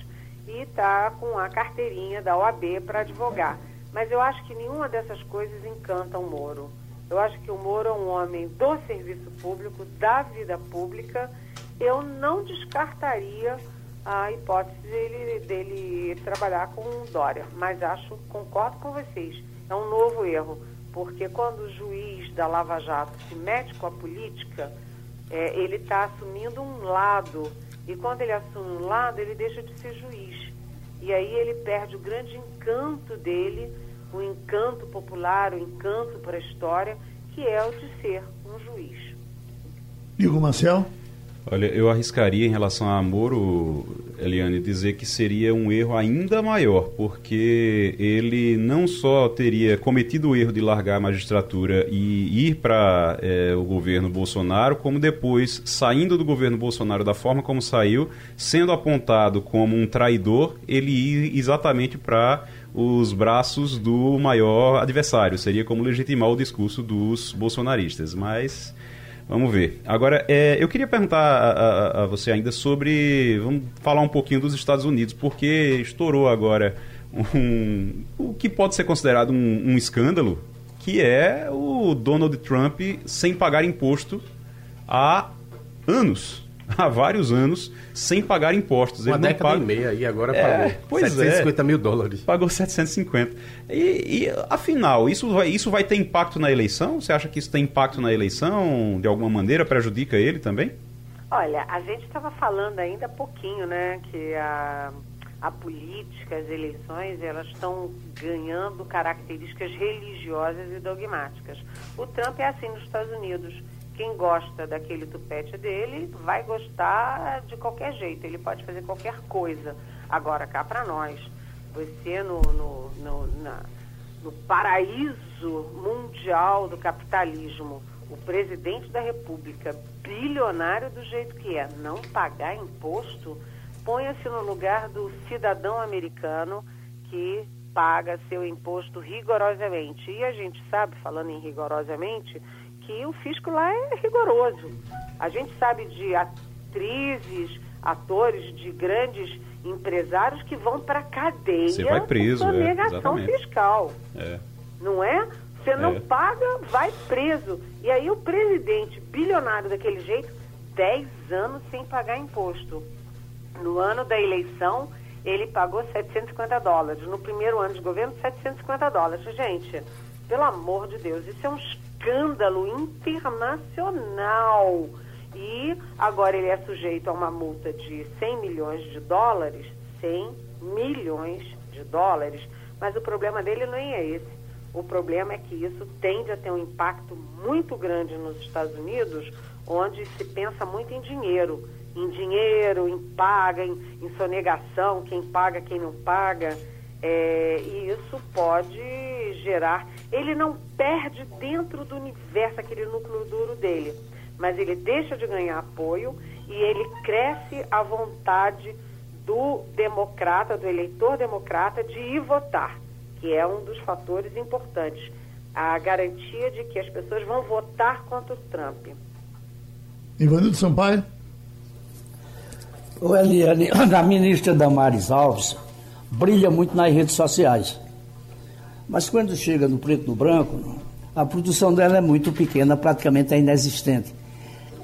e está com a carteirinha da OAB para advogar. Mas eu acho que nenhuma dessas coisas encanta o Moro. Eu acho que o Moro é um homem do serviço público, da vida pública. Eu não descartaria a hipótese dele, dele trabalhar com Dória, mas acho, concordo com vocês, é um novo erro, porque quando o juiz da Lava Jato se mete com a política, é, ele está assumindo um lado, e quando ele assume um lado, ele deixa de ser juiz. E aí ele perde o grande encanto dele o encanto popular, o encanto para a história, que é o de ser um juiz. Igor Marcel? Olha, eu arriscaria em relação a Moro, Eliane, dizer que seria um erro ainda maior, porque ele não só teria cometido o erro de largar a magistratura e ir para é, o governo Bolsonaro, como depois, saindo do governo Bolsonaro da forma como saiu, sendo apontado como um traidor, ele ir exatamente para os braços do maior adversário. Seria como legitimar o discurso dos bolsonaristas. Mas vamos ver. Agora, é, eu queria perguntar a, a, a, você ainda sobre. Vamos falar um pouquinho dos Estados Unidos, porque estourou agora um, o que pode ser considerado um, um escândalo, que é o Donald Trump sem pagar imposto há anos. há vários anos sem pagar impostos. Uma Ele década paga... e meia e agora é, pagou pois 750 é, mil dólares. Pagou 750. E, e, afinal, isso vai, isso vai ter impacto na eleição? Você acha que isso tem impacto na eleição? De alguma maneira prejudica ele também? Olha, a gente estava falando ainda há pouquinho, né, que a, a política, as eleições, elas estão ganhando características religiosas e dogmáticas. O Trump é assim nos Estados Unidos quem gosta daquele tupete dele vai gostar de qualquer jeito, ele pode fazer qualquer coisa. Agora, cá para nós, você no, no, no, na, no paraíso mundial do capitalismo, o presidente da República, bilionário do jeito que é, não pagar imposto, ponha-se no lugar do cidadão americano que paga seu imposto rigorosamente. E a gente sabe, falando em rigorosamente, que o fisco lá é rigoroso. A gente sabe de atrizes, atores, de grandes empresários que vão para cadeia Você vai preso, por é, fiscal. É. Não é? Você não é. paga, vai preso. E aí o presidente bilionário daquele jeito, 10 anos sem pagar imposto. No ano da eleição, ele pagou 750 dólares. No primeiro ano de governo, 750 dólares. Gente, pelo amor de Deus, isso é um escândalo internacional. E agora ele é sujeito a uma multa de 100 milhões de dólares, 100 milhões de dólares, mas o problema dele não é esse. O problema é que isso tende a ter um impacto muito grande nos Estados Unidos, onde se pensa muito em dinheiro. Em dinheiro, em paga, em, em sonegação, quem paga, quem não paga. É, e isso pode gerar. Ele não perde dentro do universo aquele núcleo duro dele, mas ele deixa de ganhar apoio e ele cresce a vontade do democrata, do eleitor democrata, de ir votar, que é um dos fatores importantes. A garantia de que as pessoas vão votar contra o Trump. Ivanildo Sampaio. O Eliane, a ministra Damares Alves brilha muito nas redes sociais. Mas quando chega no preto no branco, a produção dela é muito pequena, praticamente é inexistente.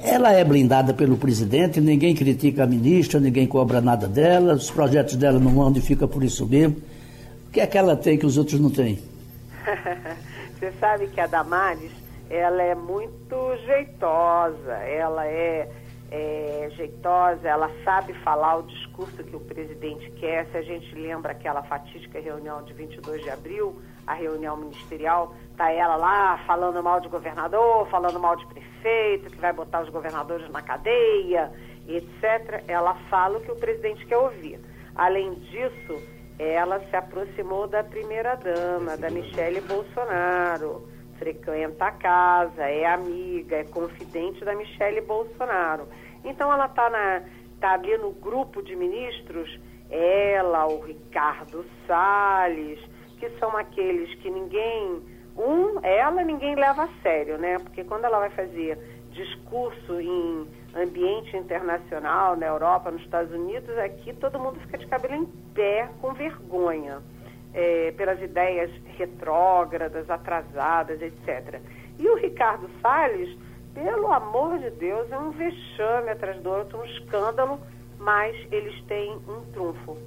Ela é blindada pelo presidente, ninguém critica a ministra, ninguém cobra nada dela, os projetos dela não andam e fica por isso mesmo. O que é que ela tem que os outros não têm? Você sabe que a Damares, ela é muito jeitosa, ela é é jeitosa, ela sabe falar o discurso que o presidente quer. Se a gente lembra aquela fatídica reunião de 22 de abril, a reunião ministerial, tá ela lá falando mal de governador, falando mal de prefeito, que vai botar os governadores na cadeia, etc. Ela fala o que o presidente quer ouvir. Além disso, ela se aproximou da primeira-dama, da Michele Bolsonaro, frequenta a casa, é amiga, é confidente da Michele Bolsonaro. Então ela está tá ali no grupo de ministros, ela, o Ricardo Salles, que são aqueles que ninguém, um, ela ninguém leva a sério, né? Porque quando ela vai fazer discurso em ambiente internacional, na Europa, nos Estados Unidos, aqui todo mundo fica de cabelo em pé com vergonha é, pelas ideias retrógradas, atrasadas, etc. E o Ricardo Salles, pelo amor de Deus, é um vexame atrás do outro, um escândalo, mas eles têm um trunfo: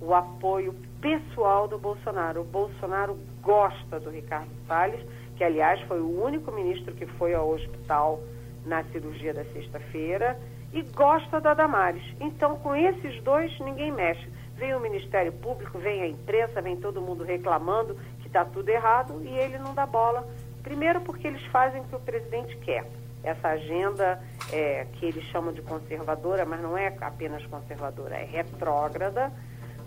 o apoio pessoal do Bolsonaro. O Bolsonaro gosta do Ricardo Salles, que aliás foi o único ministro que foi ao hospital na cirurgia da sexta-feira, e gosta da Damares. Então, com esses dois, ninguém mexe. Vem o Ministério Público, vem a imprensa, vem todo mundo reclamando que está tudo errado e ele não dá bola. Primeiro, porque eles fazem o que o presidente quer. Essa agenda é, que eles chamam de conservadora, mas não é apenas conservadora, é retrógrada,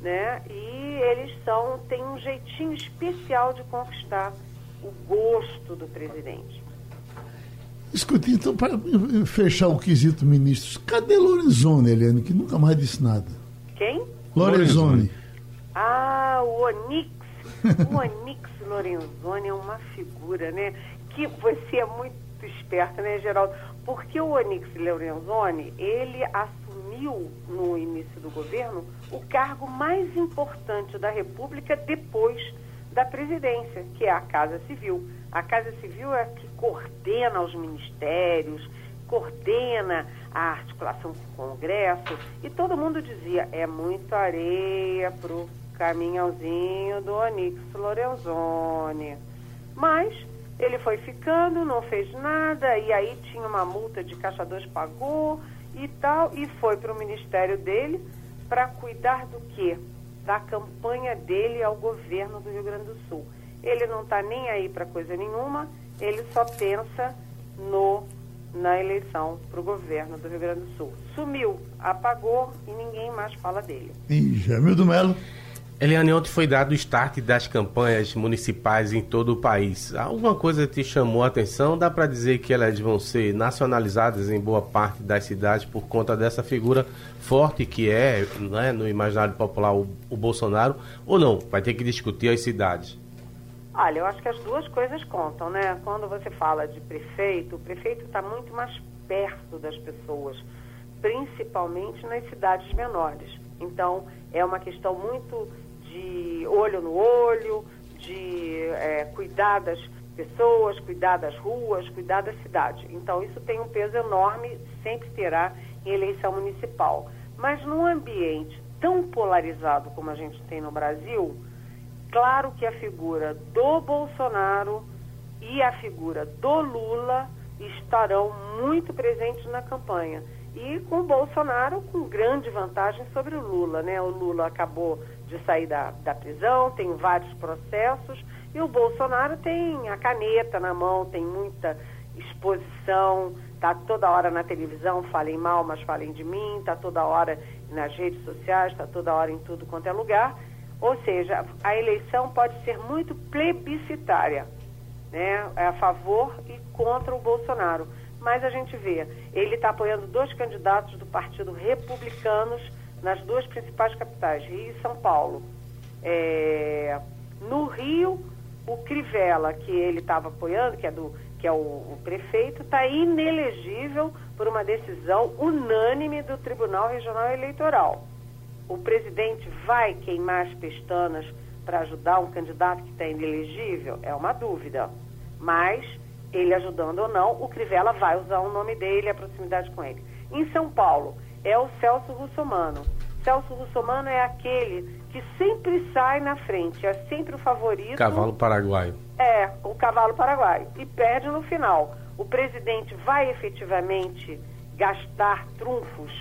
né? E eles são têm um jeitinho especial de conquistar o gosto do presidente. Escute, então, para fechar o quesito ministros, cadê Lorenzoni, Eliane, que nunca mais disse nada? Quem? Lorenzoni. Ah, o Onix. o Onix Lorenzoni é uma figura, né? Que você é muito esperta, né, Geraldo? Porque o Onix Lorenzoni, ele assumiu no início do governo o cargo mais importante da República depois da presidência, que é a Casa Civil. A Casa Civil é a que coordena os ministérios, coordena a articulação com o Congresso, e todo mundo dizia, é muita areia para o caminhãozinho do Onix Lorenzoni. Mas ele foi ficando, não fez nada, e aí tinha uma multa de Caixa 2 pagou e tal, e foi para o ministério dele para cuidar do quê? Da campanha dele ao governo do Rio Grande do Sul. Ele não está nem aí para coisa nenhuma, ele só pensa no na eleição para o governo do Rio Grande do Sul. Sumiu, apagou e ninguém mais fala dele. E Jamildo Melo. Eliane, ontem foi dado o start das campanhas municipais em todo o país. Alguma coisa te chamou a atenção? Dá para dizer que elas vão ser nacionalizadas em boa parte das cidades por conta dessa figura forte que é né, no imaginário popular o, o Bolsonaro? Ou não? Vai ter que discutir as cidades. Olha, eu acho que as duas coisas contam, né? Quando você fala de prefeito, o prefeito está muito mais perto das pessoas, principalmente nas cidades menores. Então, é uma questão muito de olho no olho, de é, cuidar das pessoas, cuidar das ruas, cuidar da cidade. Então, isso tem um peso enorme, sempre terá em eleição municipal. Mas num ambiente tão polarizado como a gente tem no Brasil, claro que a figura do Bolsonaro e a figura do Lula estarão muito presentes na campanha. E com o Bolsonaro com grande vantagem sobre o Lula, né? O Lula acabou de sair da, da prisão, tem vários processos, e o Bolsonaro tem a caneta na mão, tem muita exposição, tá toda hora na televisão, falem mal, mas falem de mim, tá toda hora nas redes sociais, tá toda hora em tudo quanto é lugar. Ou seja, a eleição pode ser muito plebiscitária, né? É a favor e contra o Bolsonaro. Mas a gente vê, ele está apoiando dois candidatos do Partido Republicanos nas duas principais capitais, Rio e São Paulo. É... no Rio, o Crivella, que ele estava apoiando, que é, do, que é o, o prefeito, está inelegível por uma decisão unânime do Tribunal Regional Eleitoral o presidente vai queimar as pestanas para ajudar um candidato que está inelegível? É uma dúvida. Mas, ele ajudando ou não, o Crivella vai usar o nome dele a proximidade com ele. Em São Paulo, é o Celso Russomano. Celso Russomano é aquele que sempre sai na frente, é sempre o favorito. Cavalo paraguaio. É, o cavalo paraguaio. E perde no final. O presidente vai efetivamente gastar trunfos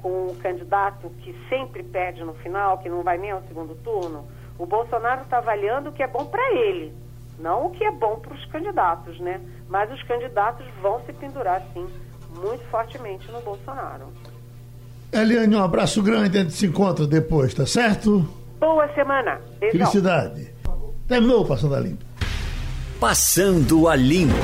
com o candidato que sempre perde no final, que não vai nem ao segundo turno, o Bolsonaro está avaliando o que é bom para ele, não o que é bom para os candidatos, né? Mas os candidatos vão se pendurar, sim, muito fortemente no Bolsonaro. Eliane, um abraço grande, a gente se encontra depois, tá certo? Boa semana. Beijão. Felicidade. Terminou o Passando a Limpo. Passando a Limpo.